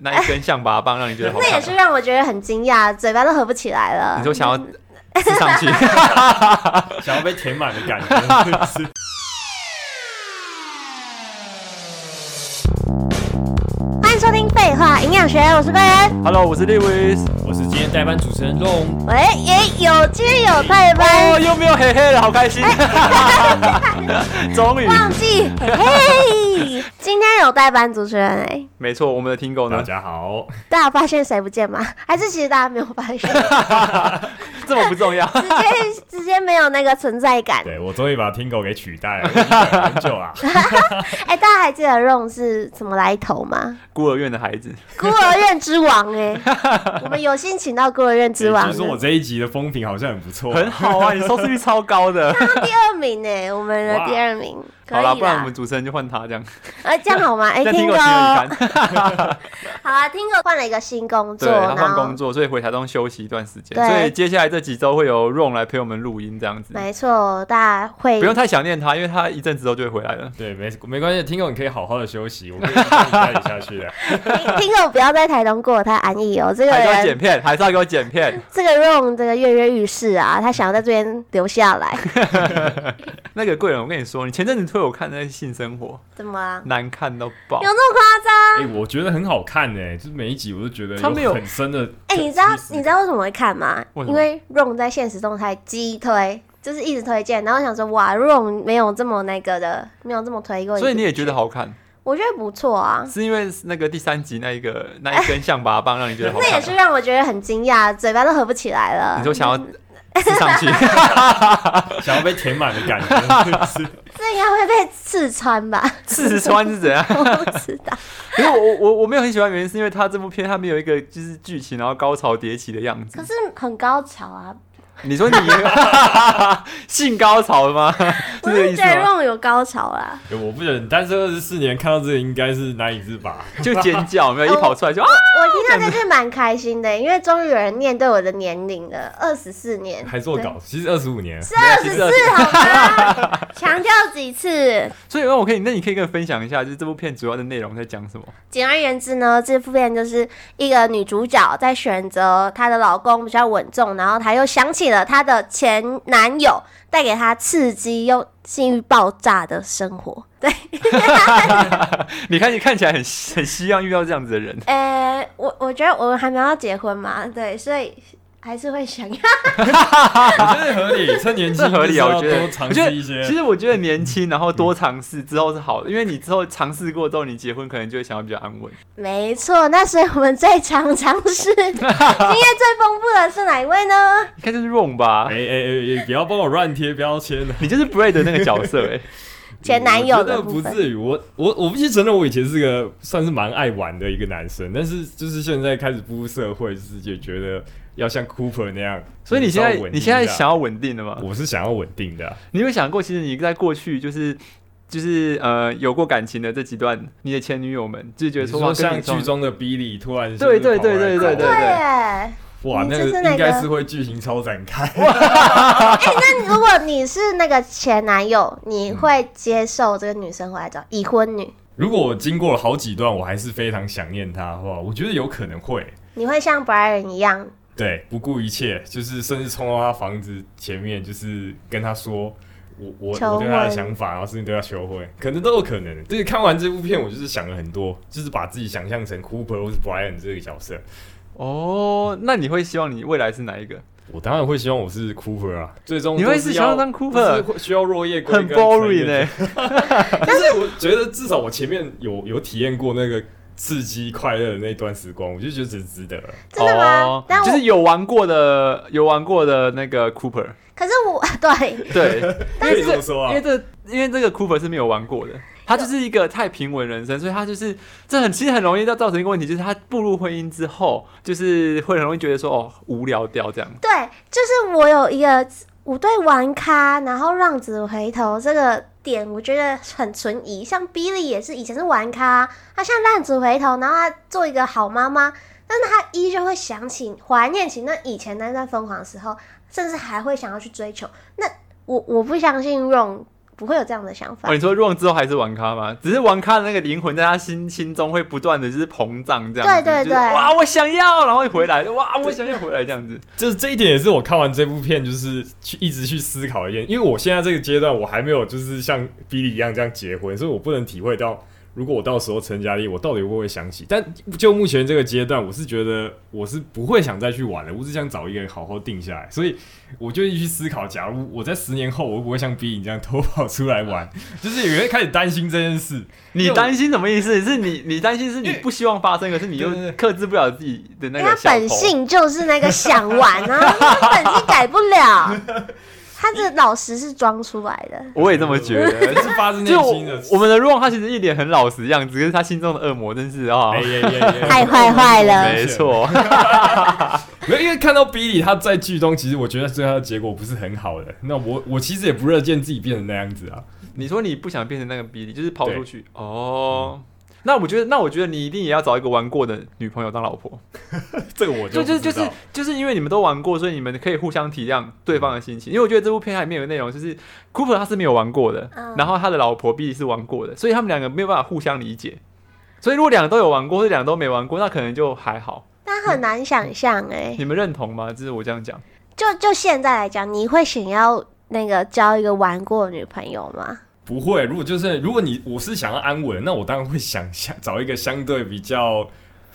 那一根象拔棒让你觉得好看？那也是让我觉得很惊讶，嘴巴都合不起来了。你说想要吃上去，想要被填满的感觉。欢迎收听《废话营养学》，我是贝恩。Hello，我是 Lewis，我是今天代班主持人 Ron。喂，也有今天有代班哦，又没有嘿嘿了，好开心。终于忘记嘿嘿，今天有代班主持人哎，没错，我们的听狗呢？大家好，大家发现谁不见吗？还是其实大家没有发现？这么不重要，直接直接没有那个存在感。对，我终于把听狗给取代了，很久啊。哎，大家还记得 Ron 是什么来头吗？孤儿院的孩子，孤儿院之王哎，我们有幸请到孤儿院之王。据说我这一集的风评好像很不错，很好啊，你收视率超高的，第二名哎，我们的第二名。好了，不然我们主持人就换他这样。呃，这样好吗？哎，听狗，好啊，听狗换了一个新工作，对，他换工作，所以回台东休息一段时间。所以接下来这几周会有 Ron 来陪我们录音，这样子。没错，大家会不用太想念他，因为他一阵子之后就会回来了。对，没没关系，听狗你可以好好的休息，我 可以带你下去的。听狗不要在台东过得太安逸哦，这个还是要剪片，还是要给我剪片。这个 Ron 这个跃跃欲试啊，他想要在这边留下来。那个贵人，我跟你说，你前阵子推我看那些性生活，怎么啊？难看到爆，有那么夸张？哎，我觉得很好看哎，就是每一集我都觉得他们有很深的。哎，你知道你知道为什么会看吗？因为 Ron 在现实动态激推，就是一直推荐，然后想说哇，Ron 没有这么那个的，没有这么推过，所以你也觉得好看？我觉得不错啊，是因为那个第三集那一个那一根象拔蚌让你觉得好看？那也是让我觉得很惊讶，嘴巴都合不起来了。你说想要？吃上去，想要被填满的感觉，这应该会被刺穿吧？刺穿是怎样？我不知道。因为我我我没有很喜欢，原因是因为他这部片他没有一个就是剧情，然后高潮迭起的样子。可是很高潮啊。你说你 性高潮了吗？不 是觉得 Ron 有高潮啦。我不忍，单身二十四年看到这个应该是难以自拔，就尖叫，没有一跑出来就啊！我听到这是蛮开心的，因为终于有人念对我的年龄了，二十四年还做稿，其实二十五年是二十四，好吗？强调几次？所以那我可以，那你可以跟我分享一下，就是这部片主要的内容在讲什么？简而言之呢，这部片就是一个女主角在选择她的老公比较稳重，然后她又想起。了她的前男友带给她刺激又性欲爆炸的生活，对。你看，你看起来很很希望遇到这样子的人。呃，我我觉得我们还没有要结婚嘛，对，所以。还是会想要，我觉得合理，趁年轻 合理啊。我觉得多尝试一些。其实我觉得年轻，然后多尝试之后是好的，因为你之后尝试过之后，你结婚可能就会想要比较安稳。没错，那所以我们最常尝试，经验最丰富的是哪一位呢？应该就是 Ron 吧？哎哎哎，不要帮我乱贴标签，你就是 Brad 的那个角色哎。前男友的不至于，我我我必须承认，我以前是个算是蛮爱玩的一个男生，但是就是现在开始步入社会，就是也觉得要像 Cooper 那样。所以你现在你现在想要稳定的吗？我是想要稳定的。你有没有想过，其实你在过去就是就是呃有过感情的这几段，你的前女友们就觉得说，像剧中的 Billy 突然对对对对对对对。哇，那个应该是会剧情超展开。哎，那 如果你是那个前男友，你会接受这个女生回来找已婚女？如果我经过了好几段，我还是非常想念她的话，我觉得有可能会。你会像 Brian 一样，对，不顾一切，就是甚至冲到他房子前面，就是跟他说我我我对他的想法，然后甚至对他求婚，可能都有可能。就是看完这部片，我就是想了很多，就是把自己想象成 Cooper 或是 Brian 这个角色。哦，那你会希望你未来是哪一个？我当然会希望我是 Cooper 啊，最终你会是想要当 Cooper，需要落叶归根，很 boring 呢。但是我觉得至少我前面有有体验过那个刺激快乐的那段时光，我就觉得值值得了。真的吗？就是有玩过的，有玩过的那个 Cooper。可是我对 对，但是怎么说啊？因为这因为这个 Cooper 是没有玩过的。他就是一个太平稳人生，所以他就是这很其实很容易要造成一个问题，就是他步入婚姻之后，就是会很容易觉得说哦无聊掉这样。对，就是我有一个我对玩咖，然后浪子回头这个点，我觉得很存疑。像 Billy 也是以前是玩咖，他像浪子回头，然后他做一个好妈妈，但是他依旧会想起怀念起那以前那段疯狂的时候，甚至还会想要去追求。那我我不相信 Ron 不会有这样的想法。哦，你说 run 之后还是玩咖吗？只是玩咖的那个灵魂在他心心中会不断的就是膨胀这样子。对对对，哇，我想要，然后回来，哇，我想要回来这样子。就是这一点也是我看完这部片就是去一直去思考一点，因为我现在这个阶段我还没有就是像 Billy 一样这样结婚，所以我不能体会到。如果我到时候成家立业，我到底会不会想起？但就目前这个阶段，我是觉得我是不会想再去玩了。我只想找一个人好好定下来，所以我就一去思考：假如我在十年后，我会不会像 B 你这样偷跑出来玩？就是有人开始担心这件事。你担心什么意思？是你你担心是你不希望发生，可是你又克制不了自己的那个。他本性就是那个想玩啊，他本性改不了。他的老实是装出来的，我也这么觉得，是发自内心的。我们的 Ron 他其实一脸很老实的样子，可是他心中的恶魔真是啊，太坏坏了。没错，没有，因为看到 Billy 他在剧中，其实我觉得最后的结果不是很好的。那我我其实也不乐见自己变成那样子啊。你说你不想变成那个 Billy，就是跑出去哦。那我觉得，那我觉得你一定也要找一个玩过的女朋友当老婆。这个我就就就是就是因为你们都玩过，所以你们可以互相体谅对方的心情。因为我觉得这部片里面有内容，就是 Cooper 他是没有玩过的，然后他的老婆 Billy 是玩过的，所以他们两个没有办法互相理解。所以如果两个都有玩过，或者两个都没玩过，那可能就还好。那很难想象哎，你们认同吗？就是我这样讲。就就现在来讲，你会想要那个交一个玩过的女朋友吗？不会，如果就是如果你我是想要安稳，那我当然会想想找一个相对比较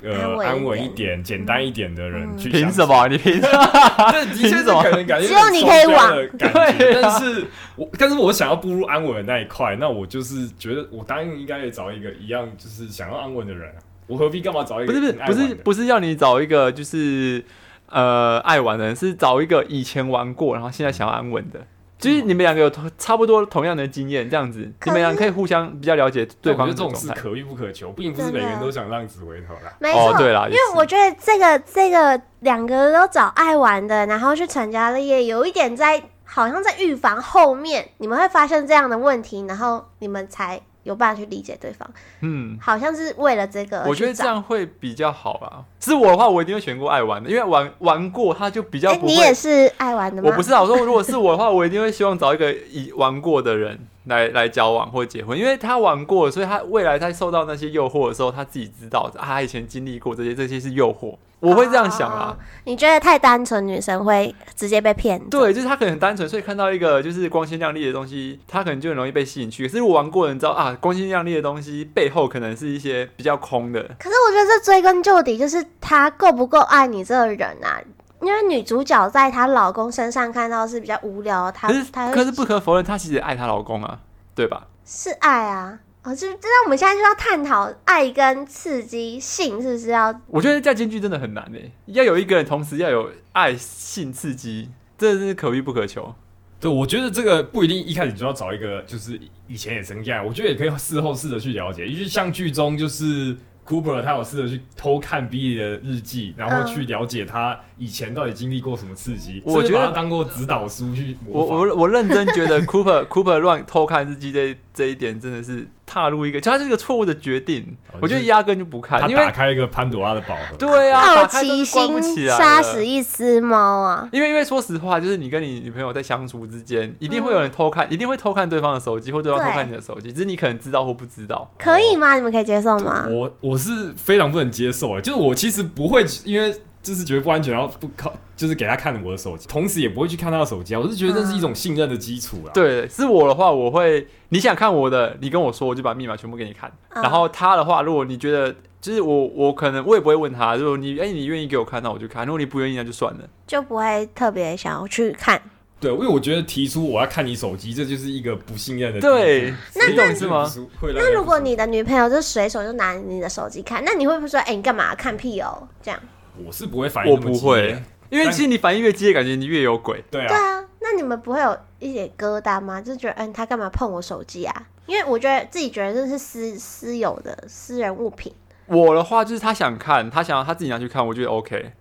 呃安稳一点、简单一点的人去。凭什么？你凭什么？这，的确是可能感觉只有你可以玩。对，但是我但是我想要步入安稳的那一块，那我就是觉得我当然应该也找一个一样就是想要安稳的人。我何必干嘛找一个？不是不是不是不是要你找一个就是呃爱玩的人，是找一个以前玩过然后现在想要安稳的。其实你们两个有同差不多同样的经验，这样子，你们两个可以互相比较了解对方的状态。这种事可遇不可求，并不是每个人都想浪子回头啦。没错，对啦，因为我觉得这个这个两个都找爱玩的，然后去成家立业，有一点在好像在预防后面你们会发生这样的问题，然后你们才。有办法去理解对方，嗯，好像是为了这个，我觉得这样会比较好吧。是我的话，我一定会选过爱玩的，因为玩玩过他就比较不会。你也是爱玩的吗？我不是啊，我说如果是我的话，我一定会希望找一个已玩过的人。来来交往或结婚，因为他玩过，所以他未来在受到那些诱惑的时候，他自己知道，他以前经历过这些，这些是诱惑。我会这样想啊。你觉得太单纯，女生会直接被骗？对，就是她可能很单纯，所以看到一个就是光鲜亮丽的东西，她可能就很容易被吸引去。可是我玩过的人知道啊，光鲜亮丽的东西背后可能是一些比较空的。可是我觉得这追根究底，就是他够不够爱你这个人啊？因为女主角在她老公身上看到是比较无聊，她可是她可是不可否认，她其实也爱她老公啊，对吧？是爱啊，哦，就那我们现在就要探讨爱跟刺激性是不是要？我觉得在京剧真的很难诶，要有一个人同时要有爱性刺激，这是可遇不可求。对，我觉得这个不一定一开始就要找一个，就是以前也曾这样，我觉得也可以事后试着去了解，因为像剧中就是。Cooper 他有试着去偷看 Billy 的日记，然后去了解他以前到底经历过什么刺激。我觉得他当过指导书去。我我我认真觉得 Cooper Cooper 乱偷看日记这这一点真的是。踏入一个，他是一个错误的决定。我觉得压根就不看，因为打开一个潘朵拉的宝盒。对啊，好奇心杀死一只猫啊！因为因为说实话，就是你跟你女朋友在相处之间，一定会有人偷看，一定会偷看对方的手机，或对方偷看你的手机，只是你可能知道或不知道。可以吗？你们可以接受吗？我我是非常不能接受，就是我其实不会，因为。就是觉得不安全，然后不靠，就是给他看我的手机，同时也不会去看他的手机啊。我是觉得这是一种信任的基础啊。对，是我的话，我会你想看我的，你跟我说，我就把密码全部给你看。嗯、然后他的话，如果你觉得就是我，我可能我也不会问他，如果你哎、欸、你愿意给我看，那我就看；如果你不愿意，那就算了，就不会特别想要去看。对，因为我觉得提出我要看你手机，这就是一个不信任的。对，那你懂是吗？那如果你的女朋友就随手就拿你的手机看，那你会不会说，哎、欸，你干嘛看屁哦？这样。我是不会反应，我不会，因为其实你反应越激烈，感觉你越有鬼。对啊，对啊，那你们不会有一点疙瘩吗？就觉得，嗯，他干嘛碰我手机啊？因为我觉得自己觉得这是私私有的私人物品。我的话就是他想看，他想要他自己拿去看，我觉得 OK，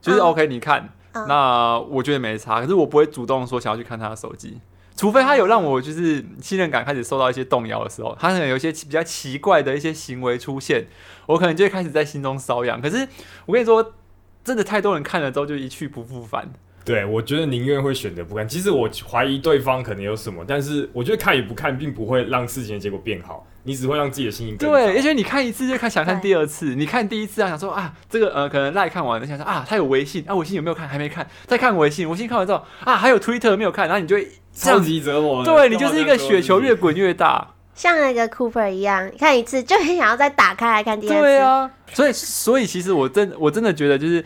就是 OK，你看，嗯、那我觉得没差。可是我不会主动说想要去看他的手机，除非他有让我就是信任感开始受到一些动摇的时候，他可能有一些比较奇怪的一些行为出现，我可能就会开始在心中瘙痒。可是我跟你说。真的太多人看了之后就一去不复返，对，我觉得宁愿会选择不看。其实我怀疑对方可能有什么，但是我觉得看与不看并不会让事情的结果变好，你只会让自己的心情更对。而且你看一次就看，想看第二次。你看第一次啊，想说啊，这个呃，可能赖看完了，想说啊，他有微信啊，微信有没有看？还没看，再看微信，微信看完之后啊，还有 Twitter 没有看，然后你就会超级折磨。对，你就是一个雪球越滚越大，像那个 Cooper 一样，看一次就很想要再打开来看第二次。对啊，所以所以其实我真我真的觉得就是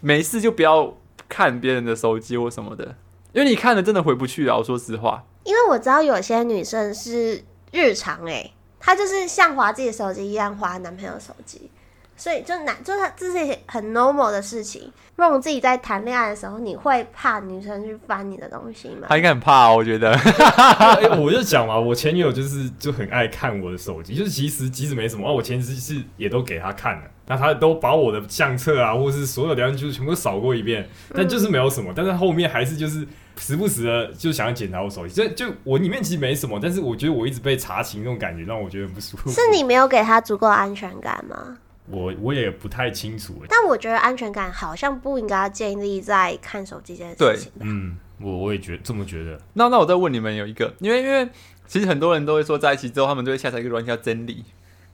没事就不要。看别人的手机或什么的，因为你看了真的回不去啊！我说实话，因为我知道有些女生是日常哎、欸，她就是像滑自己的手机一样滑男朋友手机。所以就男，就是这是很 normal 的事情。如果自己在谈恋爱的时候，你会怕女生去翻你的东西吗？他应该很怕、哦，我觉得。欸、我就讲嘛，我前女友就是就很爱看我的手机，就是其实即使没什么啊，我前妻是也都给她看了，那她都把我的相册啊，或是所有聊天记录全部扫过一遍，但就是没有什么。但是后面还是就是时不时的就想要检查我手机，就就我里面其实没什么，但是我觉得我一直被查寝那种感觉让我觉得很不舒服。是你没有给她足够安全感吗？我我也不太清楚，但我觉得安全感好像不应该要建立在看手机这件事情。嗯，我我也觉得这么觉得。那那我再问你们有一个，因为因为其实很多人都会说在一起之后，他们就会下载一个软件叫真理。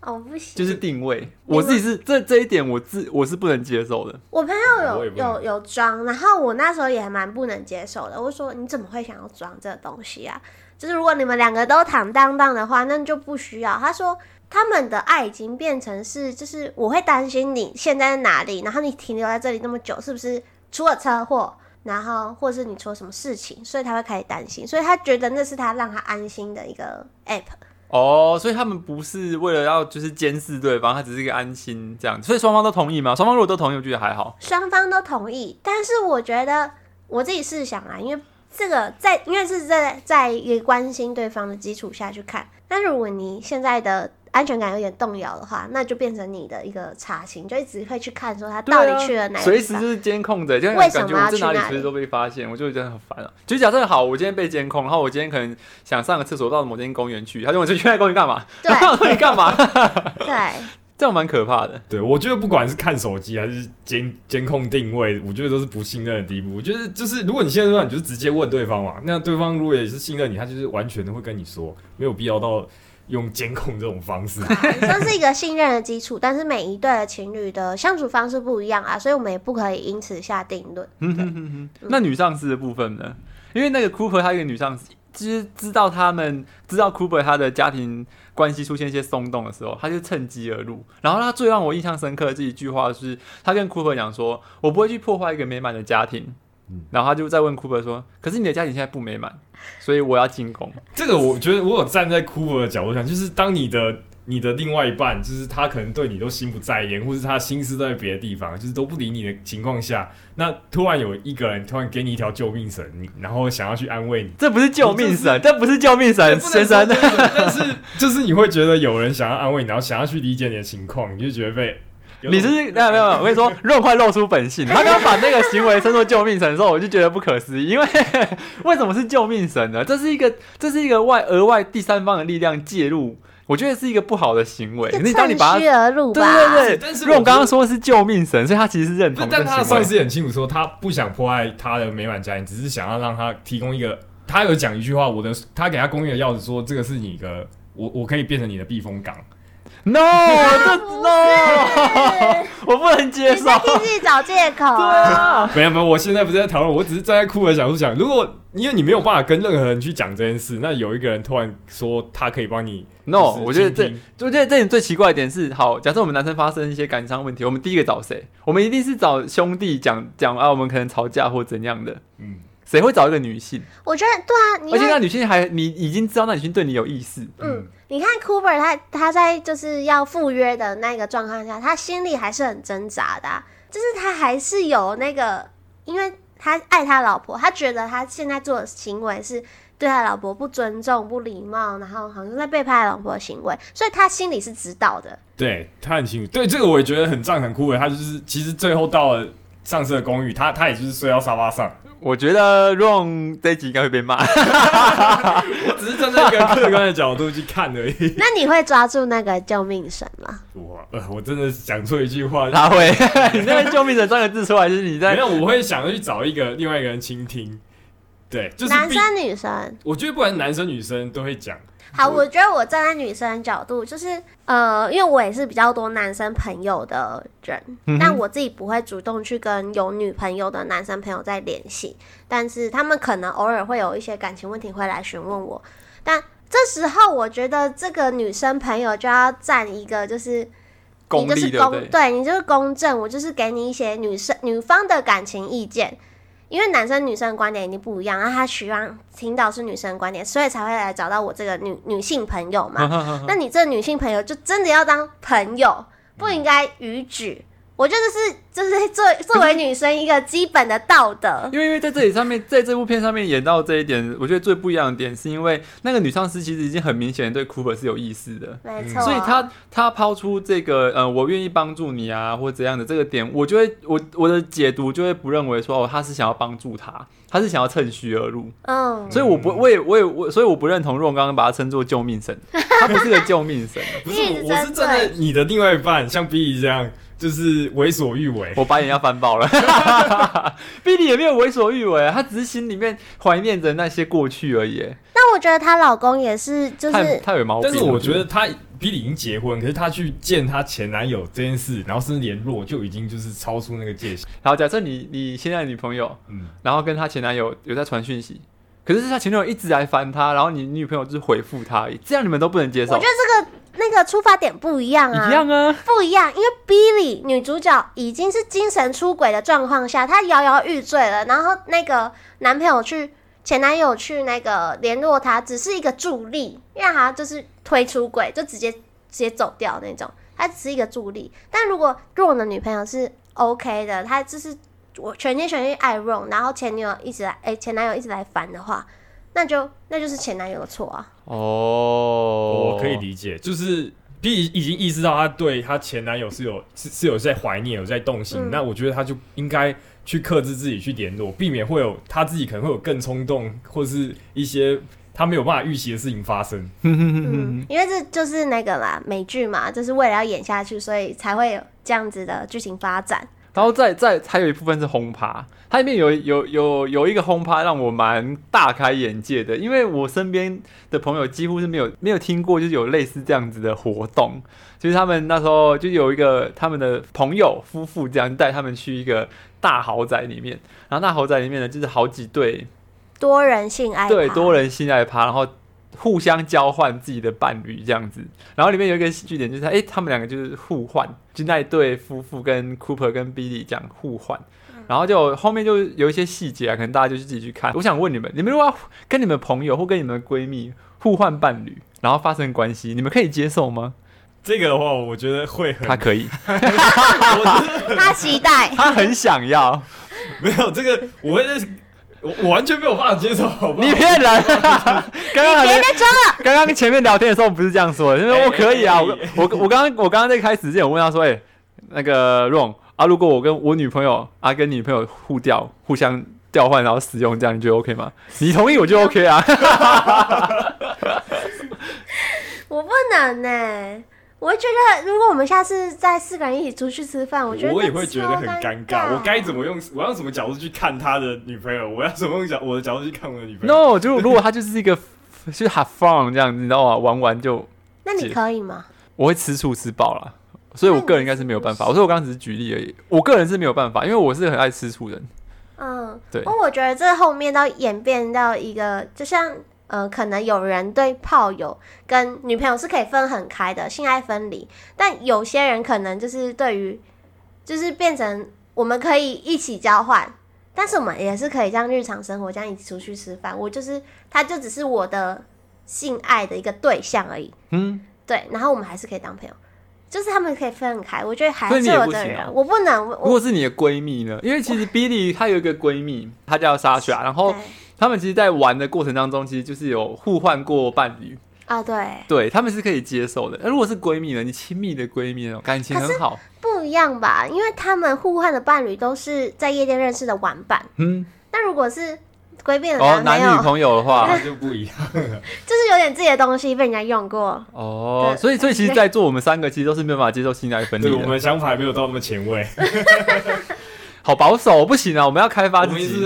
哦，不行，就是定位。我自己是这这一点，我自我是不能接受的。我朋友有有有装，然后我那时候也还蛮不能接受的。我说你怎么会想要装这个东西啊？就是如果你们两个都坦荡荡的话，那就不需要。他说。他们的爱已经变成是，就是我会担心你现在在哪里，然后你停留在这里那么久，是不是出了车祸，然后或者是你出了什么事情，所以他会开始担心，所以他觉得那是他让他安心的一个 app。哦，所以他们不是为了要就是监视对方，他只是一个安心这样，所以双方都同意吗？双方如果都同意，我觉得还好。双方都同意，但是我觉得我自己试想啊，因为这个在因为是在在一个关心对方的基础下去看，那如果你现在的。安全感有点动摇的话，那就变成你的一个查勤，就一直会去看说他到底去了哪里。随、啊、时就是监控着，就感觉我在哪里随时都被发现，我就觉得很烦啊。就假设好，我今天被监控，然后我今天可能想上个厕所，到某间公园去，他就问我去那公园干嘛？对，你干嘛？对，这样蛮可怕的。对，我觉得不管是看手机还是监监控定位，我觉得都是不信任的地步。我觉得就是，如果你现在说，你就直接问对方嘛，那对方如果也是信任你，他就是完全的会跟你说，没有必要到。用监控这种方式，算是一个信任的基础，但是每一对的情侣的相处方式不一样啊，所以我们也不可以因此下定论。那女上司的部分呢？因为那个 Cooper 他一个女上司，其实知道他们知道 Cooper 他的家庭关系出现一些松动的时候，他就趁机而入。然后他最让我印象深刻的这一句话是，他跟 Cooper 讲说：“我不会去破坏一个美满的家庭。”然后他就在问 Cooper 说：“可是你的家庭现在不美满，所以我要进攻。”这个我觉得我有站在 Cooper 的角度上，就是当你的你的另外一半，就是他可能对你都心不在焉，或是他心思都在别的地方，就是都不理你的情况下，那突然有一个人突然给你一条救命绳，你然后想要去安慰你，这不是救命绳，这不是救命绳，先生。但是就是你会觉得有人想要安慰你，然后想要去理解你的情况，你就觉得被。你是没有没有，我跟你说，肉快露出本性。他刚刚把那个行为称作救命神的时候，我就觉得不可思议，因为 为什么是救命神呢？这是一个这是一个外额外第三方的力量介入，我觉得是一个不好的行为。你当你把它对对对，但是如果我刚刚说的是救命神，所以他其实是认同。但他算是很清楚说，他不想破坏他的美满家庭，只是想要让他提供一个。他有讲一句话，我的他给他公寓的钥匙，说这个是你的，我我可以变成你的避风港。No，这 No，我不能接受。你自己找借口。对啊，没有没有，我现在不是在讨论，我只是站在酷的角度讲，如果因为你没有办法跟任何人去讲这件事，那有一个人突然说他可以帮你，No，我觉得这，我觉得这点最奇怪一点是，好，假设我们男生发生一些感伤问题，我们第一个找谁？我们一定是找兄弟讲讲啊，我们可能吵架或怎样的，嗯。谁会找一个女性？我觉得对啊，你而且那女性还你已经知道那女性对你有意思。嗯，嗯你看 Cooper 他他在就是要赴约的那个状况下，他心里还是很挣扎的啊，就是他还是有那个，因为他爱他老婆，他觉得他现在做的行为是对他老婆不尊重、不礼貌，然后好像在背叛他老婆的行为，所以他心里是知道的。对，他很清楚。对这个我也觉得很赞成 Cooper，他就是其实最后到了。上次的公寓，他他也就是睡到沙发上。我觉得 Ron 这一集应该会被骂。我只是站在一个客观的角度去看而已。那你会抓住那个救命绳吗？我呃，我真的讲错一句话，他会。你那个救命绳三个字出来，就是你在。没有，我会想着去找一个另外一个人倾听。对，就是男生女生。我觉得不管男生女生都会讲。好，我觉得我站在女生的角度，就是呃，因为我也是比较多男生朋友的人，嗯、但我自己不会主动去跟有女朋友的男生朋友再联系，但是他们可能偶尔会有一些感情问题会来询问我，但这时候我觉得这个女生朋友就要站一个就是你就是公，对，对你就是公正，我就是给你一些女生女方的感情意见。因为男生女生的观点一定不一样，然后他希望听到是女生的观点，所以才会来找到我这个女女性朋友嘛。那你这女性朋友就真的要当朋友，不应该逾矩。我觉得是，就是 作作为女生一个基本的道德。因为因为在这里上面，在这部片上面演到这一点，我觉得最不一样的点是因为那个女上司其实已经很明显对 Cooper 是有意思的，没错。所以她她抛出这个呃，我愿意帮助你啊，或者怎样的这个点，我就会我我的解读就会不认为说哦，他是想要帮助他，她是想要趁虚而入。嗯，所以我不我也我也我，所以我不认同若刚刚把他称作救命神，他不是个救命神，不是我，我是站在你的另外一半，像 B 这样。就是为所欲为，我把眼要翻爆了。Billy 也没有为所欲为，他只是心里面怀念着那些过去而已。那我觉得她老公也是，就是他有毛病。但是我觉得她 Billy 已经结婚，可是她去见她前男友这件事，然后甚至联络，就已经就是超出那个界限。然后，假设你你现在的女朋友，嗯，然后跟她前男友有在传讯息，可是他前女友一直来烦他，然后你女朋友就是回复他这样你们都不能接受。我觉得这个。那个出发点不一样啊，一样啊，不一样。因为 Billy 女主角已经是精神出轨的状况下，她摇摇欲坠了。然后那个男朋友去，前男友去那个联络她，只是一个助力，让她就是推出轨，就直接直接走掉那种。她只是一个助力。但如果 Ron 的女朋友是 OK 的，她就是我全心全意爱 Ron，然后前女友一直来，哎、欸，前男友一直来烦的话。那就那就是前男友的错啊！哦，我可以理解，就是 B 已经意识到他对他前男友是有是是有在怀念，有在动心。嗯、那我觉得他就应该去克制自己去联络，避免会有他自己可能会有更冲动，或是一些他没有办法预期的事情发生。嗯，因为这就是那个啦，美剧嘛，就是为了要演下去，所以才会有这样子的剧情发展。然后再再还有一部分是轰趴，它里面有有有有一个轰趴让我蛮大开眼界的，因为我身边的朋友几乎是没有没有听过，就是有类似这样子的活动，就是他们那时候就有一个他们的朋友夫妇这样带他们去一个大豪宅里面，然后大豪宅里面呢就是好几对多人性爱对多人性爱趴，然后。互相交换自己的伴侣这样子，然后里面有一个喜剧点就是，哎、欸，他们两个就是互换，就那一对夫妇跟 Cooper 跟 Billy 这样互换，然后就后面就有一些细节啊，可能大家就自己去看。我想问你们，你们如果要跟你们朋友或跟你们闺蜜互换伴侣，然后发生关系，你们可以接受吗？这个的话，我觉得会很，他可以，他期待，他很想要，没有这个，我会。我我完全没有办法接受，好不好？你骗人！刚刚别再装了。刚刚前面聊天的时候不是这样说的，因为我可以啊。我我我刚刚我刚刚在开始之前，我问他说：“哎、欸，那个 Ron 啊，如果我跟我女朋友啊跟女朋友互调，互相调换，然后使用，这样你觉得 OK 吗？你同意我就 OK 啊。”我不能呢、欸。我会觉得，如果我们下次再四个人一起出去吃饭，我觉得我也会觉得很尴尬。我该怎么用？我要什么角度去看他的女朋友？我要怎么用角我的角度去看我的女朋友？No，就如果他就是一个，就是 have fun 这样子，你知道吗？玩玩就。那你可以吗？我会吃醋吃爆了，所以我个人应该是没有办法。我说我刚刚只是举例而已，我个人是没有办法，因为我是很爱吃醋的人。嗯，对。不过我觉得这后面到演变到一个，就像。呃，可能有人对炮友跟女朋友是可以分很开的，性爱分离。但有些人可能就是对于，就是变成我们可以一起交换，但是我们也是可以这样日常生活这样一起出去吃饭。我就是，他就只是我的性爱的一个对象而已。嗯，对。然后我们还是可以当朋友，就是他们可以分很开。我觉得还是有的人，我不能。如果是你的闺蜜呢？因为其实 Billy 她有一个闺蜜，她叫 Sasha，然后。他们其实，在玩的过程当中，其实就是有互换过伴侣啊，对，对，他们是可以接受的。那如果是闺蜜呢？你亲密的�蜜闺蜜哦感情很好，不不一样吧，因为他们互换的伴侣都是在夜店认识的玩伴。嗯，那如果是闺蜜的哦，男女朋友的话 那就不一样了，就是有点自己的东西被人家用过。哦，所以所以其实，在座我们三个其实都是没有办法接受性爱分离的。我们想法还没有到那么前卫。好保守，不行啊！我们要开发自己。我们是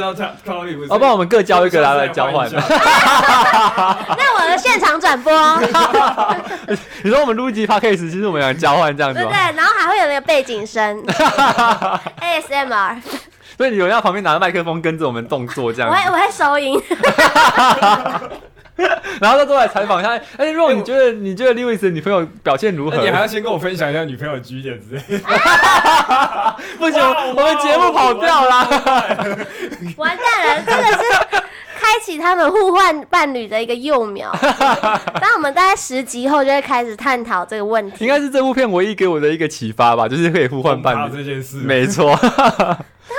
要不然我们各交一个来来交换。那我的现场转播。你说我们录一集 podcast，其实我们想交换这样子。对对，然后还会有那个背景声，ASMR。所以你有人要旁边拿着麦克风跟着我们动作这样子。我会我会收音。然后他都来采访一下，哎、欸，若你觉得你觉得 Lewis 女朋友表现如何？你还要先跟我分享一下女朋友的据点之类。不行，我们节目跑掉啦。完蛋了，这个是开启他们互换伴侣的一个幼苗。当我们大概十集后就会开始探讨这个问题。应该是这部片唯一给我的一个启发吧，就是可以互换伴侣这件事。没错。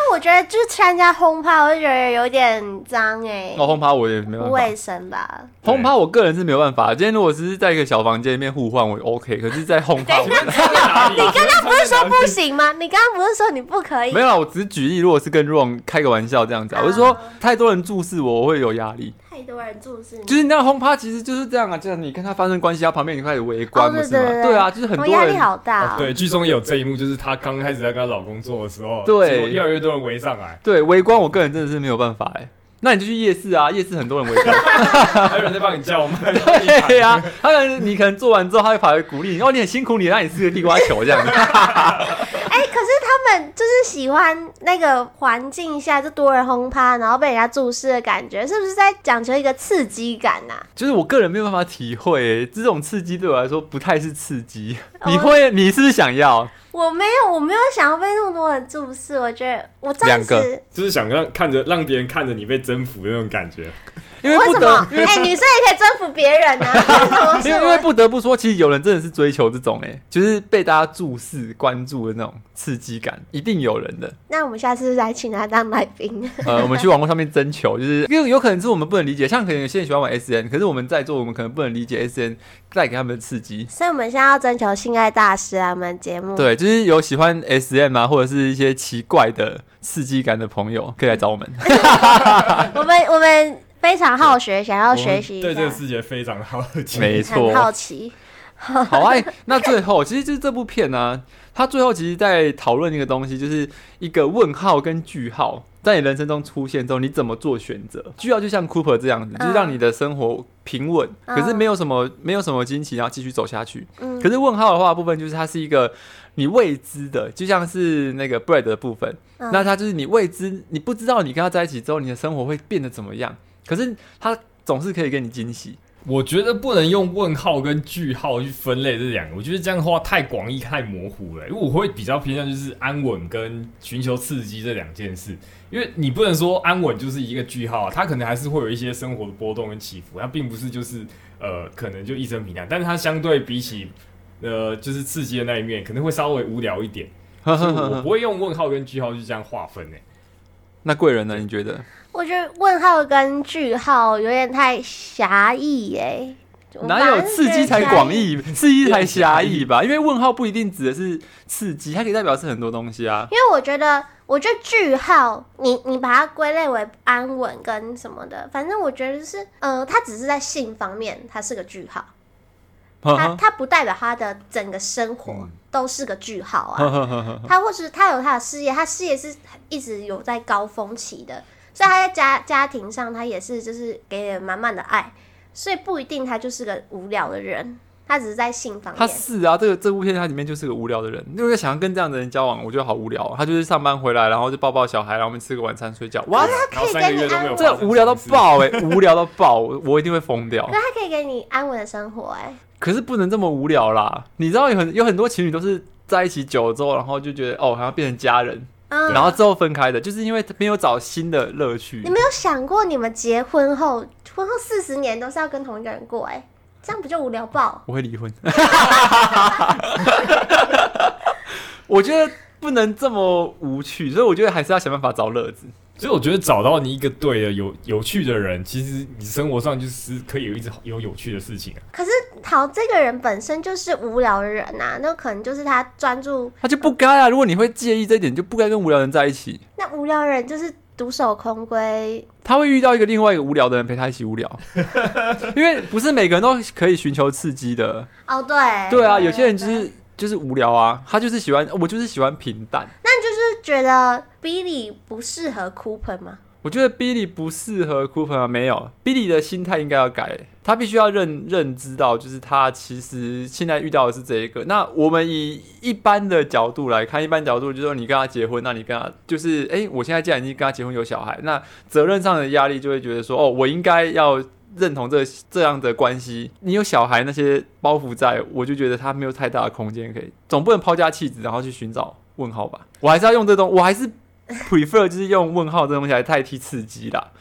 但我觉得就是参加轰趴，我就觉得有点脏哎。哦，轰趴我也没办法。不卫生吧？轰趴我个人是没有办法。今天如果只是在一个小房间里面互换，我 OK。可是，在轰趴，你刚刚不是说不行吗？你刚刚不是说你不可以？没有啊，我只是举例，如果是跟 Ron 开个玩笑这样子，我是说太多人注视我，我会有压力。太多人注视，就是你那个轰趴其实就是这样啊，就是你跟他发生关系，他旁边你开始围观，不是吗？对啊，就是很多人压力好大。对，剧中也有这一幕，就是她刚开始在跟她老公做的时候，对，越来越多人围上来。对，围观我个人真的是没有办法哎。那你就去夜市啊，夜市很多人围观，还有人在帮你叫吗？对呀，他可能你可能做完之后，他会跑来鼓励你，哦，你很辛苦，你让你吃个地瓜球这样子。哎，可是他们就是喜欢那个环境下就多人轰趴，然后被人家注视的感觉，是不是在讲求一个刺激感呐？就是我个人没有办法体会，这种刺激对我来说不太是刺激。你会，你是不是想要？我没有，我没有想要被那么多人注视。我觉得我暂时就是想让看着让别人看着你被征服的那种感觉。因为不得，哎、欸，女生也可以征服别人啊。因为因为不得不说，其实有人真的是追求这种哎、欸，就是被大家注视、关注的那种刺激感，一定有人的。那我们下次再请他当来宾。呃，我们去网络上面征求，就是因为有可能是我们不能理解，像可能有些人喜欢玩 S N，可是我们在座，我们可能不能理解 S N 带给他们的刺激。所以我们现在要征求性爱大师来我们节目。对，就是有喜欢 SM 啊，或者是一些奇怪的刺激感的朋友，可以来找我们。我 们我们。非常好学，想要学习，对这个世界非常好奇，没错，好奇。好哎，那最后其实就是这部片呢、啊，它最后其实在讨论一个东西，就是一个问号跟句号在你人生中出现之后，你怎么做选择？句号就像 Cooper 这样子，就是让你的生活平稳，可是没有什么没有什么惊奇，然后继续走下去。可是问号的话的部分，就是它是一个你未知的，就像是那个 bread 的部分，那它就是你未知，你不知道你跟他在一起之后，你的生活会变得怎么样。可是他总是可以给你惊喜。我觉得不能用问号跟句号去分类这两个，我觉得这样的话太广义、太模糊了。因为我会比较偏向就是安稳跟寻求刺激这两件事。因为你不能说安稳就是一个句号啊，它可能还是会有一些生活的波动跟起伏，它并不是就是呃可能就一生平淡，但是它相对比起呃就是刺激的那一面，可能会稍微无聊一点。所以我不会用问号跟句号去这样划分诶。那贵人呢？你觉得？我觉得问号跟句号有点太狭义耶，哪有刺激才广义，刺激才狭义吧？因为问号不一定指的是刺激，它可以代表是很多东西啊。因为我觉得，我觉得句号，你你把它归类为安稳跟什么的，反正我觉得是，呃，它只是在性方面，它是个句号，它它不代表他的整个生活都是个句号啊。他或是他有他的事业，他事业是一直有在高峰期的。所以他在家家庭上，他也是就是给人满满的爱，所以不一定他就是个无聊的人，他只是在性方面。他是啊，这个这部片他里面就是个无聊的人，因为想要跟这样的人交往，我觉得好无聊。他就是上班回来，然后就抱抱小孩，然后我们吃个晚餐睡觉。哇，他可以给你安稳，这无聊到爆哎、欸，无聊到爆，我一定会疯掉。那他可以给你安稳的生活哎、欸，可是不能这么无聊啦。你知道有很有很多情侣都是在一起久了之后，然后就觉得哦，好像变成家人。嗯、然后之后分开的，就是因为没有找新的乐趣。你没有想过，你们结婚后，婚后四十年都是要跟同一个人过、欸，哎，这样不就无聊爆？我会离婚。我觉得不能这么无趣，所以我觉得还是要想办法找乐子。所以我觉得找到你一个对的、有有趣的人，其实你生活上就是可以有一直有有趣的事情啊。可是桃这个人本身就是无聊的人呐、啊，那可能就是他专注，他就不该啊。如果你会介意这一点，就不该跟无聊人在一起。那无聊人就是独守空闺，他会遇到一个另外一个无聊的人陪他一起无聊，因为不是每个人都可以寻求刺激的。哦，对，对啊，有些人就是就是无聊啊，他就是喜欢，我就是喜欢平淡。那你就是觉得 Billy 不适合 Cooper 吗？我觉得 Billy 不适合 Cooper 啊，没有，Billy 的心态应该要改，他必须要认认知到，就是他其实现在遇到的是这一个。那我们以一般的角度来看，一般角度就是说，你跟他结婚，那你跟他就是，哎、我现在既然已经跟他结婚有小孩，那责任上的压力就会觉得说，哦，我应该要认同这这样的关系。你有小孩那些包袱在，我就觉得他没有太大的空间可以，总不能抛家弃子，然后去寻找问号吧？我还是要用这东，我还是。prefer 就是用问号这东西来代替刺激啦，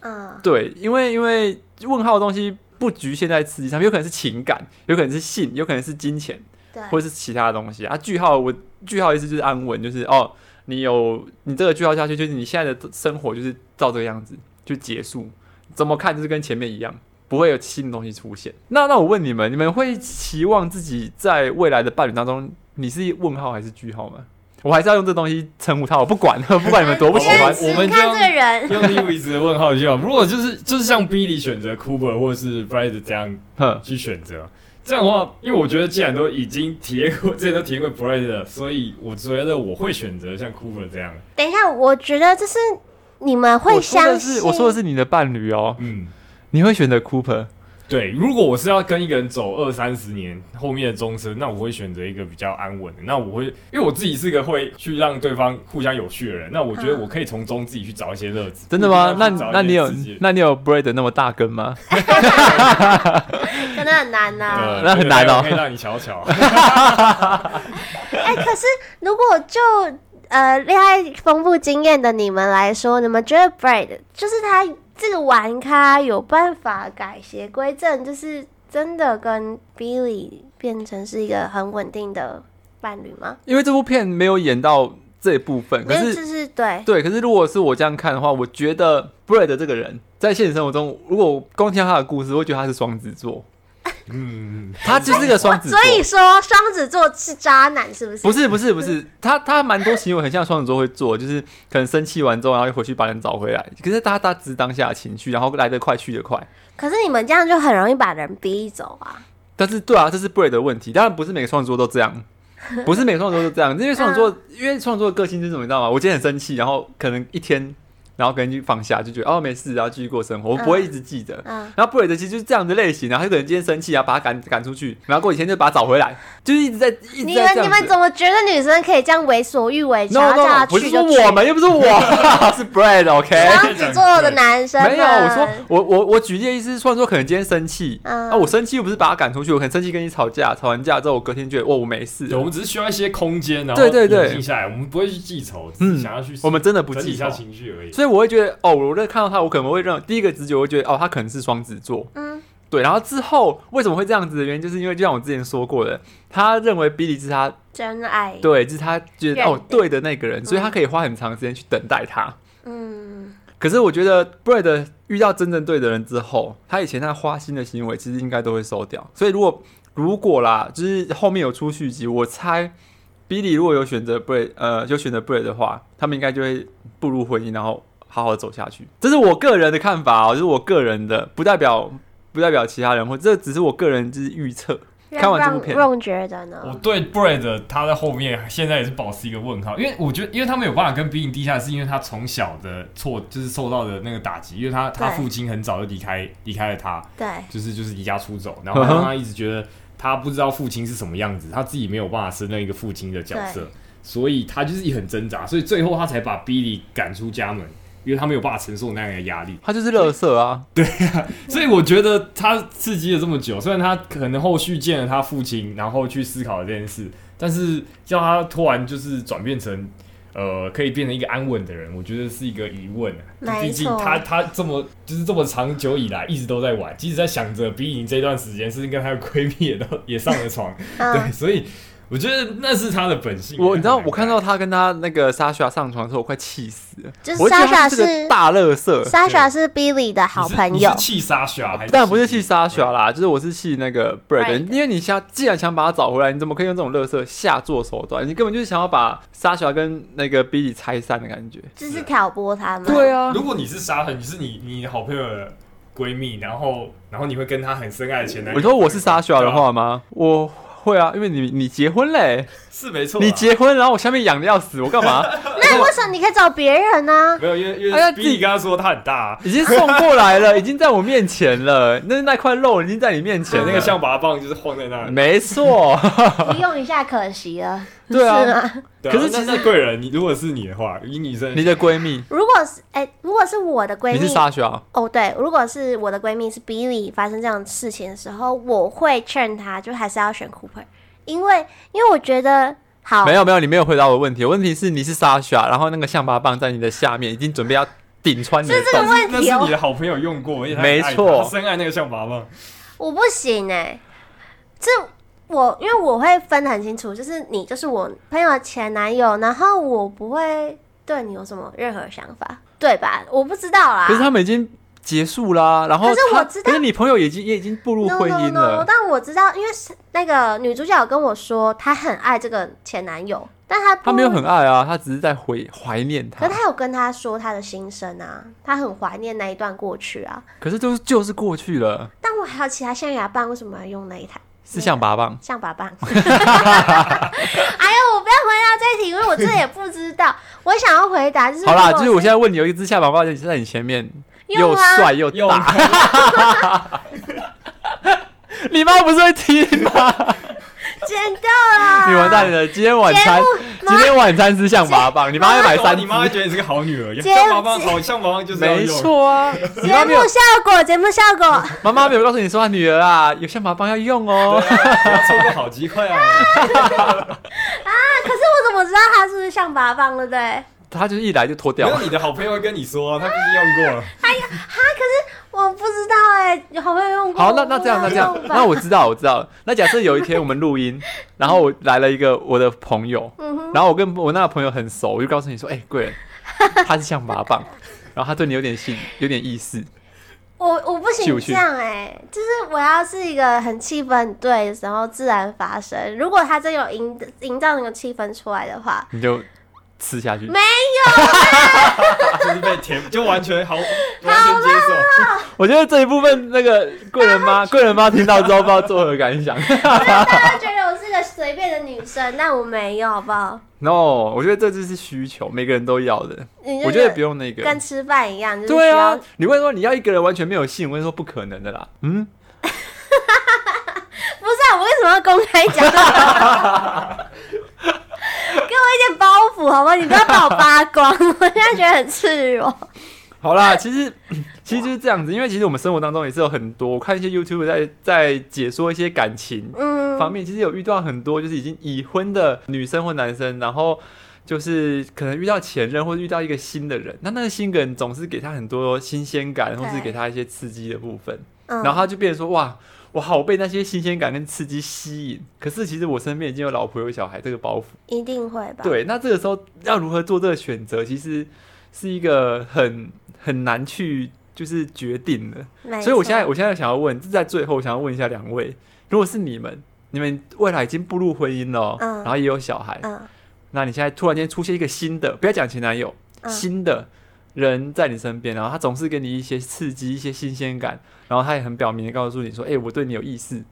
嗯，对，因为因为问号的东西不局限在刺激上面，有可能是情感，有可能是性，有可能是金钱，对，或者是其他的东西啊。句号我句号意思就是安稳，就是哦，你有你这个句号下去，就是你现在的生活就是照这个样子就结束，怎么看就是跟前面一样，不会有新的东西出现。那那我问你们，你们会期望自己在未来的伴侣当中，你是问号还是句号吗？我还是要用这东西称呼他，我不管，不管你们多不喜欢，我们就用 Lewis 的问号就好。如果就是就是像 Billy 选择 Cooper 或是 Brad 这样去选择，这样的话，因为我觉得既然都已经体验过，之前都体验过 Brad 了，所以我觉得我会选择像 Cooper 这样。等一下，我觉得这是你们会相信，我说的是你的伴侣哦，嗯，你会选择 Cooper。对，如果我是要跟一个人走二三十年后面的终身，那我会选择一个比较安稳的。那我会，因为我自己是一个会去让对方互相有趣的人。那我觉得我可以从中自己去找一些乐子。真的吗？那那你有那你有 Brad 那么大根吗？真的很难呐、啊呃，那很难哦。可以让你瞧瞧。哎、欸，可是如果就呃恋爱丰富经验的你们来说，你们觉得 Brad 就是他？这个玩咖有办法改邪归正，就是真的跟 Billy 变成是一个很稳定的伴侣吗？因为这部片没有演到这一部分，可是就是对对，可是如果是我这样看的话，我觉得 Brad 这个人在现实生活中，如果光听他的故事，我会觉得他是双子座。嗯，他就是个双子座，所以说双子座是渣男，是不是？不是，不是，不是，他他蛮多行为很像双子座会做，就是可能生气完之后，然后又回去把人找回来。可是他他只是当下的情绪，然后来得快去得快。可是你们这样就很容易把人逼走啊。但是对啊，这是 Brad 的问题。当然不是每个双子座都这样，不是每个双子座都这样，因为双子座，因为双子座的个性是什么，你知道吗？我今天很生气，然后可能一天。然后可能就放下，就觉得哦没事，然后继续过生活，我不会一直记得。嗯。嗯、然后布雷德其实就是这样的类型，然后他可能今天生气，然后把他赶赶出去，然后过几天就把他找回来，就是一直在一直在你们你们怎么觉得女生可以这样为所欲为？然后叫他去？不是我们，又不是我，是 Brad，OK？双子座的男生没有，我说我我我举例的意思是，双子座可能今天生气，嗯、啊，我生气又不是把他赶出去，我可能生气跟你吵架，吵完架之后我隔天觉得哦我没事，我们只是需要一些空间，然后对对对，静下来，我们不会去记仇，只想要去、嗯，我们真的不记仇。情绪而已，所以我会觉得哦。我在看到他，我可能会认第一个直觉，我会觉得哦，他可能是双子座。嗯，对。然后之后为什么会这样子的原因，就是因为就像我之前说过的，他认为 Billy 是他真爱，对，就是他觉得哦对的那个人，所以他可以花很长时间去等待他。嗯。可是我觉得 Brad 遇到真正对的人之后，他以前那花心的行为其实应该都会收掉。所以如果如果啦，就是后面有出续集，我猜 Billy 如果有选择 Brad，呃，就选择 Brad 的话，他们应该就会步入婚姻，然后。好好走下去，这是我个人的看法哦，就是我个人的，不代表不代表其他人，或这只是我个人就是预测。看完这部片，让觉得呢？我对 Brad 他在后面现在也是保持一个问号，因为我觉得，因为他没有办法跟 Billy 低下，是因为他从小的错就是受到的那个打击，因为他他父亲很早就离开离开了他，对，就是就是离家出走，然后让他一直觉得他不知道父亲是什么样子，他自己没有办法胜任一个父亲的角色，所以他就是一很挣扎，所以最后他才把 Billy 赶出家门。因为他没有办法承受那样的压力，他就是乐色啊，对啊，所以我觉得他刺激了这么久，虽然他可能后续见了他父亲，然后去思考了这件事，但是叫他突然就是转变成呃可以变成一个安稳的人，我觉得是一个疑问啊。毕竟他他这么就是这么长久以来一直都在玩，即使在想着比你这段时间，甚至跟他的闺蜜也都也上了床，对，所以。我觉得那是他的本性。我你知道，我看到他跟他那个 Sasha 上床的时候，我快气死了。就是 Sasha 是大乐色，Sasha 是 Billy 的好朋友。气 Sasha，但 不是气 Sasha 啦，就是我是气那个 Brad，因为你想，既然想把他找回来，你怎么可以用这种乐色下作手段？你根本就是想要把 Sasha 跟那个 Billy 拆散的感觉，就是挑拨他们。对啊，如果你是 Sasha，你是你你好朋友的闺蜜，然后然后你会跟他很深爱的前男友。你说我是 Sasha 的话吗？我。会啊，因为你你结婚嘞，是没错。你结婚，然后我下面痒的要死，我干嘛？为什么你可以找别人呢？没有，因为因为比你刚刚说他很大，已经送过来了，已经在我面前了。那那块肉已经在你面前，那个象拔蚌就是晃在那里。没错，用一下可惜了。对啊，可是其实贵人，你如果是你的话，以女生，你的闺蜜，如果是哎，如果是我的闺蜜，你是 Sasha 哦，对，如果是我的闺蜜是 Billy，发生这样的事情的时候，我会劝她，就还是要选 Cooper。因为，因为我觉得好，没有没有，你没有回答我的问题。问题是你是 Sasha，然后那个象拔蚌在你的下面，已经准备要顶穿你的。是这个问题，那是你的好朋友用过，没错，深爱那个象拔蚌。我不行哎、欸，这我因为我会分得很清楚，就是你就是我朋友的前男友，然后我不会对你有什么任何想法，对吧？我不知道啦。可是他们已经。结束啦，然后可是我知道，可是你朋友已经也已经步入婚姻了。No, no, no, 但我知道，因为是那个女主角有跟我说，她很爱这个前男友，但她她没有很爱啊，她只是在回怀念他。可是她有跟他说她的心声啊，她很怀念那一段过去啊。可是都就是过去了。但我还有其他象牙棒，为什么要用那一台？是象拔棒，象拔棒。哎呦，我不要回答这一题，因为我真的也不知道。我想要回答就是，好啦，就是我现在问你，有一只象拔蚌在你前面。又帅又大，你妈不是会听吗？剪掉了，你完蛋了！今天晚餐，今天晚餐是象拔蚌，你妈会买三，你妈会觉得你是个好女儿。象拔蚌好，象拔蚌就是没错啊。节目效果，节目效果。妈妈没有告诉你说，她女儿啊，有象拔蚌要用哦，错过好机会啊。啊！可是我怎么知道她是不是象拔蚌，对不对？他就是一来就脱掉了。没有，你的好朋友会跟你说，他毕竟用过了。哎呀，哈！可是我不知道哎，有好朋友用过。好，那那这样，那这样，那我知道，我知道。那假设有一天我们录音，然后我来了一个我的朋友，然后我跟我那个朋友很熟，我就告诉你说，哎，贵人，他是象拔蚌，然后他对你有点兴，有点意思。我我不行这样哎，就是我要是一个很气氛很对的时候自然发生。如果他真有营营造那个气氛出来的话，你就。吃下去没有，就是被甜，就完全好，完全接受。我觉得这一部分那个贵人妈，贵人妈听到之后不知道作何感想。大家觉得我是个随便的女生，但我没有，好不好？No，我觉得这就是需求，每个人都要的。我觉得不用那个，跟吃饭一样，就是对啊。你会说你要一个人完全没有性，我跟你说不可能的啦。嗯，不是啊，我为什么要公开讲？给我一点包袱好吗？你不要把我扒光，我现在觉得很赤裸。好啦，其实其实就是这样子，因为其实我们生活当中也是有很多，我看一些 YouTube 在在解说一些感情方面，嗯、其实有遇到很多就是已经已婚的女生或男生，然后就是可能遇到前任或者遇到一个新的人，那那个新人总是给他很多新鲜感，或是给他一些刺激的部分，然后他就变成说哇。我好被那些新鲜感跟刺激吸引，可是其实我身边已经有老婆有小孩，这个包袱一定会吧？对，那这个时候要如何做这个选择，其实是一个很很难去就是决定的。所以我现在我现在想要问，在最后想要问一下两位，如果是你们，你们未来已经步入婚姻了，嗯，然后也有小孩，嗯，那你现在突然间出现一个新的，不要讲前男友，嗯，新的。人在你身边，然后他总是给你一些刺激、一些新鲜感，然后他也很表明的告诉你说：“哎、我对你有意思。”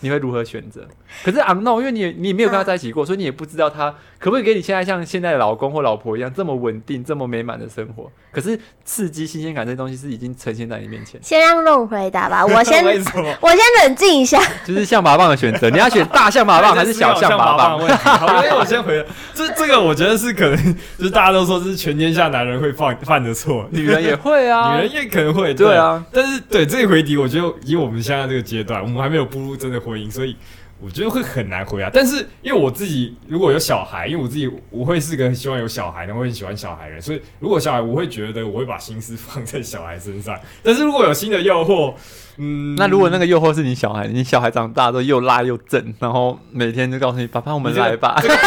你会如何选择？可是 unknown，因为你你没有跟他在一起过，啊、所以你也不知道他可不可以给你现在像现在的老公或老婆一样这么稳定、这么美满的生活。可是刺激、新鲜感这些东西是已经呈现在你面前。先让 Ron 回答吧，我先 我先冷静一下。就是象拔蚌的选择，你要选大象拔蚌还是小象拔蚌？好，因 为我先回答。这这个我觉得是可能，就是大家都说这是全天下男人会犯犯的错，女人也会啊，女人也可能会。对，对啊，但是对这一回题，我觉得以我们现在这个阶段，我们还没有步入真的婚姻，所以我觉得会很难回答。但是因为我自己如果有小孩，因为我自己我会是个很喜欢有小孩，的，我会很喜欢小孩的人，所以如果小孩，我会觉得我会把心思放在小孩身上。但是如果有新的诱惑，嗯，那如果那个诱惑是你小孩，你小孩长大都又辣又正，然后每天就告诉你爸爸，我们来吧，这个、你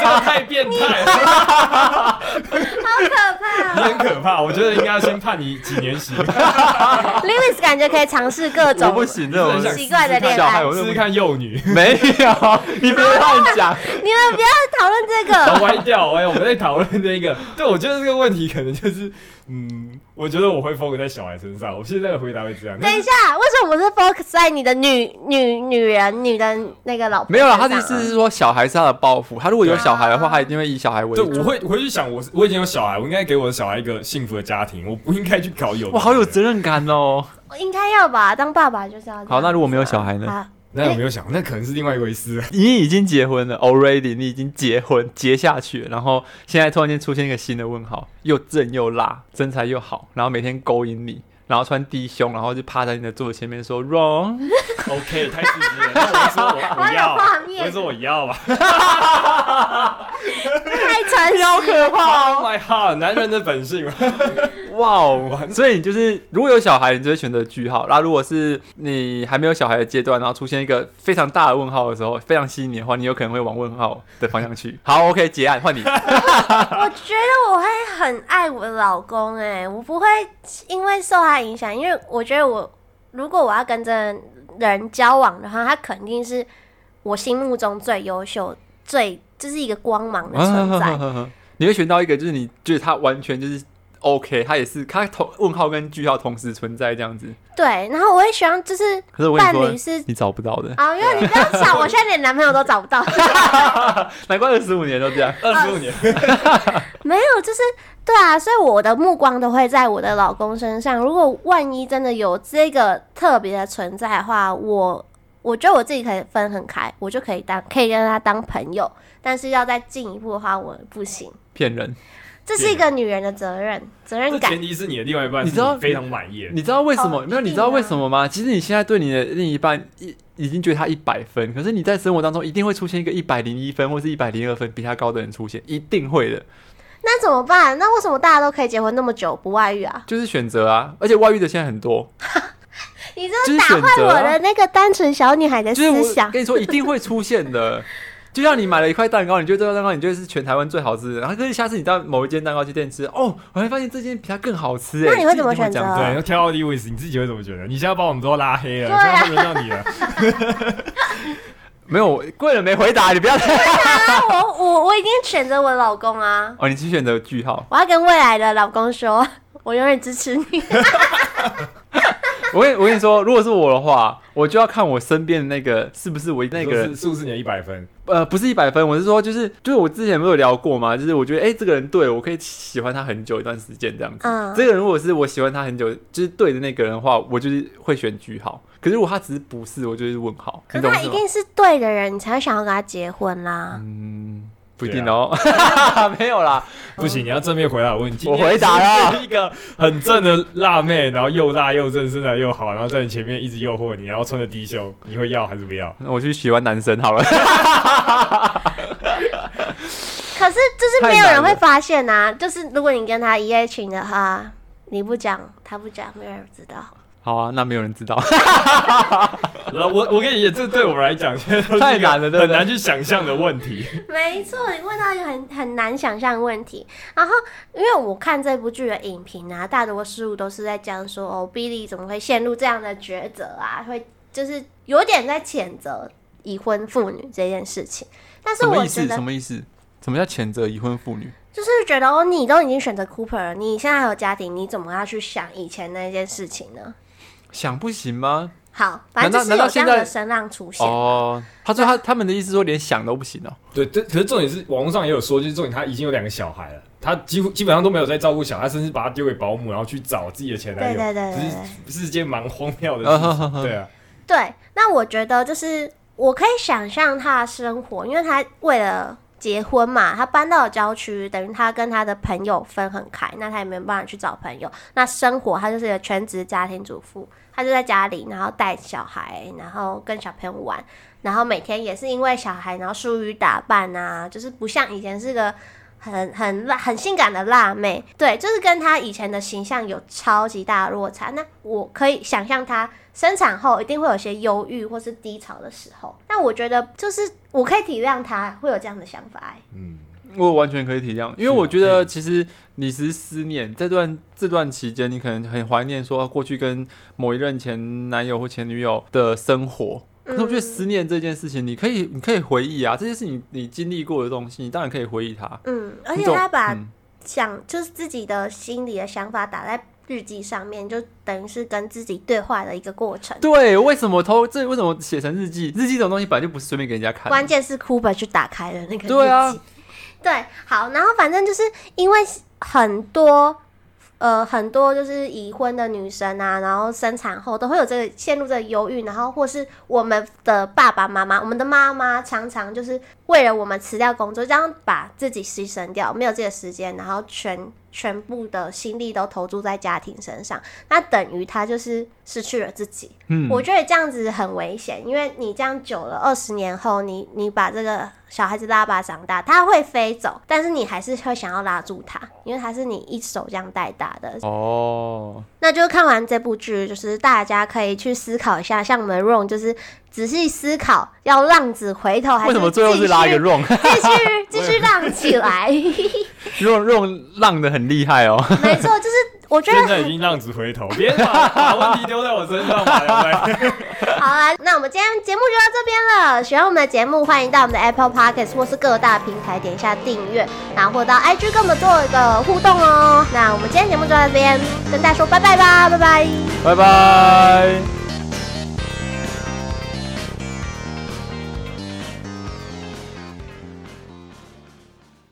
这个太变态了，你很可怕。我觉得应该要先判你几年刑。Lewis 感觉可以尝试各种，不行，这种奇怪的恋爱，试试看幼女。没有，你别乱讲，你们不要讨论这个，歪掉哎，我们在讨论这个。对，我觉得这个问题可能就是。嗯，我觉得我会 focus 在小孩身上。我现在的回答会这样。等一下，为什么不是 focus 在你的女女女人、女的那个老婆？没有了，他的意思是说小孩是他的包袱。他如果有小孩的话，他一定会以小孩为主。对，我会我会去想，我我已经有小孩，我应该给我的小孩一个幸福的家庭，我不应该去搞有。我，好有责任感哦。我应该要吧，当爸爸就是要。好，那如果没有小孩呢？那有没有想，那可能是另外一回事。你已经结婚了，already，你已经结婚结下去了，然后现在突然间出现一个新的问号，又正又辣，身材又好，然后每天勾引你，然后穿低胸，然后就趴在你的桌子前面说 wrong，OK，太刺激了。那我说我不要，我说我要吧。太残忍，好可怕！Oh my heart，男人的本性。哇哦！所以你就是如果有小孩，你就会选择句号。那如果是你还没有小孩的阶段，然后出现一个非常大的问号的时候，非常吸引你的话，你有可能会往问号的方向去。好，OK，结案，换你。我觉得我会很爱我的老公，哎，我不会因为受他影响，因为我觉得我如果我要跟这人交往的话，他肯定是我心目中最优秀、最就是一个光芒的存在。你会选到一个，就是你觉得他完全就是。OK，他也是，他同问号跟句号同时存在这样子。对，然后我也希望就是，可是伴侣是你找不到的啊，因为你不要想，我现在连男朋友都找不到，难怪二十五年都这样，二十五年 没有，就是对啊，所以我的目光都会在我的老公身上。如果万一真的有这个特别的存在的话，我我觉得我自己可以分很开，我就可以当可以跟他当朋友，但是要再进一步的话，我不行，骗人。这是一个女人的责任，责任感。前提是你的另外一半，你知道非常满意。你知道为什么？没有，你知道为什么吗？其实你现在对你的另一半已已经觉得他一百分，可是你在生活当中一定会出现一个一百零一分或是一百零二分比他高的人出现，一定会的。那怎么办？那为什么大家都可以结婚那么久不外遇啊？就是选择啊，而且外遇的现在很多。你这打坏我的那个单纯小女孩的思想。跟你说，一定会出现的。就像你买了一块蛋糕，你觉得这块蛋糕你觉得是全台湾最好吃的，然后可是下次你到某一间蛋糕店吃，哦，我会发现这间比它更好吃。那你会怎么选择？对，要挑到第位置，你自己会怎么觉得？你现在把我们都拉黑了，现在轮到你了。没有，贵人没回答，你不要。对啊，我我我已经选择我老公啊。哦，你只选择句号。我要跟未来的老公说，我永远支持你。我跟我跟你说，如果是我的话，我就要看我身边的那个是不是我那个人是不是你的一百分？呃，不是一百分，我是说就是就是我之前没有聊过嘛，就是我觉得哎、欸，这个人对我可以喜欢他很久一段时间这样子。嗯，这个人如果是我喜欢他很久，就是对的那个人的话，我就是会选句号。可是如果他只是不是，我就是问号。可是他一定是对的人，你才会想要跟他结婚啦。嗯。不一定哦，没有啦，不行，你要正面回答我问题。我回答了一个很正的辣妹，然后又大又正，身材又好，然后在你前面一直诱惑你，然后穿着低胸，你会要还是不要？那我去喜欢男生好了。可是就是没有人会发现啊，就是如果你跟他一夜情的话，你不讲，他不讲，没有人知道。好啊，那没有人知道。我我跟你讲，这对我们来讲，现 在太难了，很难去想象的问题。没错，你问到一个很很难想象的问题。然后，因为我看这部剧的影评啊，大多数都是在讲说，哦，Billy 怎么会陷入这样的抉择啊？会就是有点在谴责已婚妇女这件事情。但是我觉得什么意思？什么意思？什么叫谴责已婚妇女？就是觉得哦，你都已经选择 Cooper 了，你现在还有家庭，你怎么要去想以前那件事情呢？想不行吗？好，反正就是有这样的声浪出现哦。他说他他们的意思说连想都不行哦。对，这可是重点是网络上也有说，就是重点他已经有两个小孩了，他几乎基本上都没有在照顾小孩，甚至把他丢给保姆，然后去找自己的前男友。对对对，是是件蛮荒谬的事情。对啊，对。那我觉得就是我可以想象他的生活，因为他为了结婚嘛，他搬到了郊区，等于他跟他的朋友分很开，那他也没有办法去找朋友。那生活他就是一个全职家庭主妇，他就在家里，然后带小孩，然后跟小朋友玩，然后每天也是因为小孩，然后疏于打扮啊，就是不像以前是个。很很很性感的辣妹，对，就是跟她以前的形象有超级大的落差。那我可以想象她生产后一定会有些忧郁或是低潮的时候。那我觉得就是我可以体谅她会有这样的想法。嗯，我完全可以体谅，因为我觉得其实你是思念，这段这段期间，你可能很怀念说过去跟某一任前男友或前女友的生活。可是我觉得思念这件事情，你可以，你可以回忆啊，这些是你你经历过的东西，你当然可以回忆它。嗯，而且他把想就是自己的心里的想法打在日记上面，就等于是跟自己对话的一个过程。对，为什么偷这为什么写成日记？日记这种东西本来就不是随便给人家看。关键是 Cooper 去打开了那个日记。对啊，对，好，然后反正就是因为很多。呃，很多就是已婚的女生啊，然后生产后都会有这个陷入这个忧郁，然后或是我们的爸爸妈妈，我们的妈妈常常就是为了我们辞掉工作，这样把自己牺牲掉，没有这个时间，然后全。全部的心力都投注在家庭身上，那等于他就是失去了自己。嗯，我觉得这样子很危险，因为你这样久了，二十年后你，你你把这个小孩子拉拔长大，他会飞走，但是你还是会想要拉住他，因为他是你一手这样带大的。哦，那就看完这部剧，就是大家可以去思考一下，像我们 Ron 就是仔细思考，要浪子回头还是继续，为什么最后是拉一个 Ron？继续继续浪起来。用用浪得很厉害哦，没错，就是我觉得现在已经浪子回头，别把把问题丢在我身上？好啦，那我们今天节目就到这边了。喜欢我们的节目，欢迎到我们的 Apple Podcast 或是各大平台点一下订阅，然后或到 IG 跟我们做一个互动哦。那我们今天节目就到这边，跟大家说拜拜吧，拜拜，拜拜。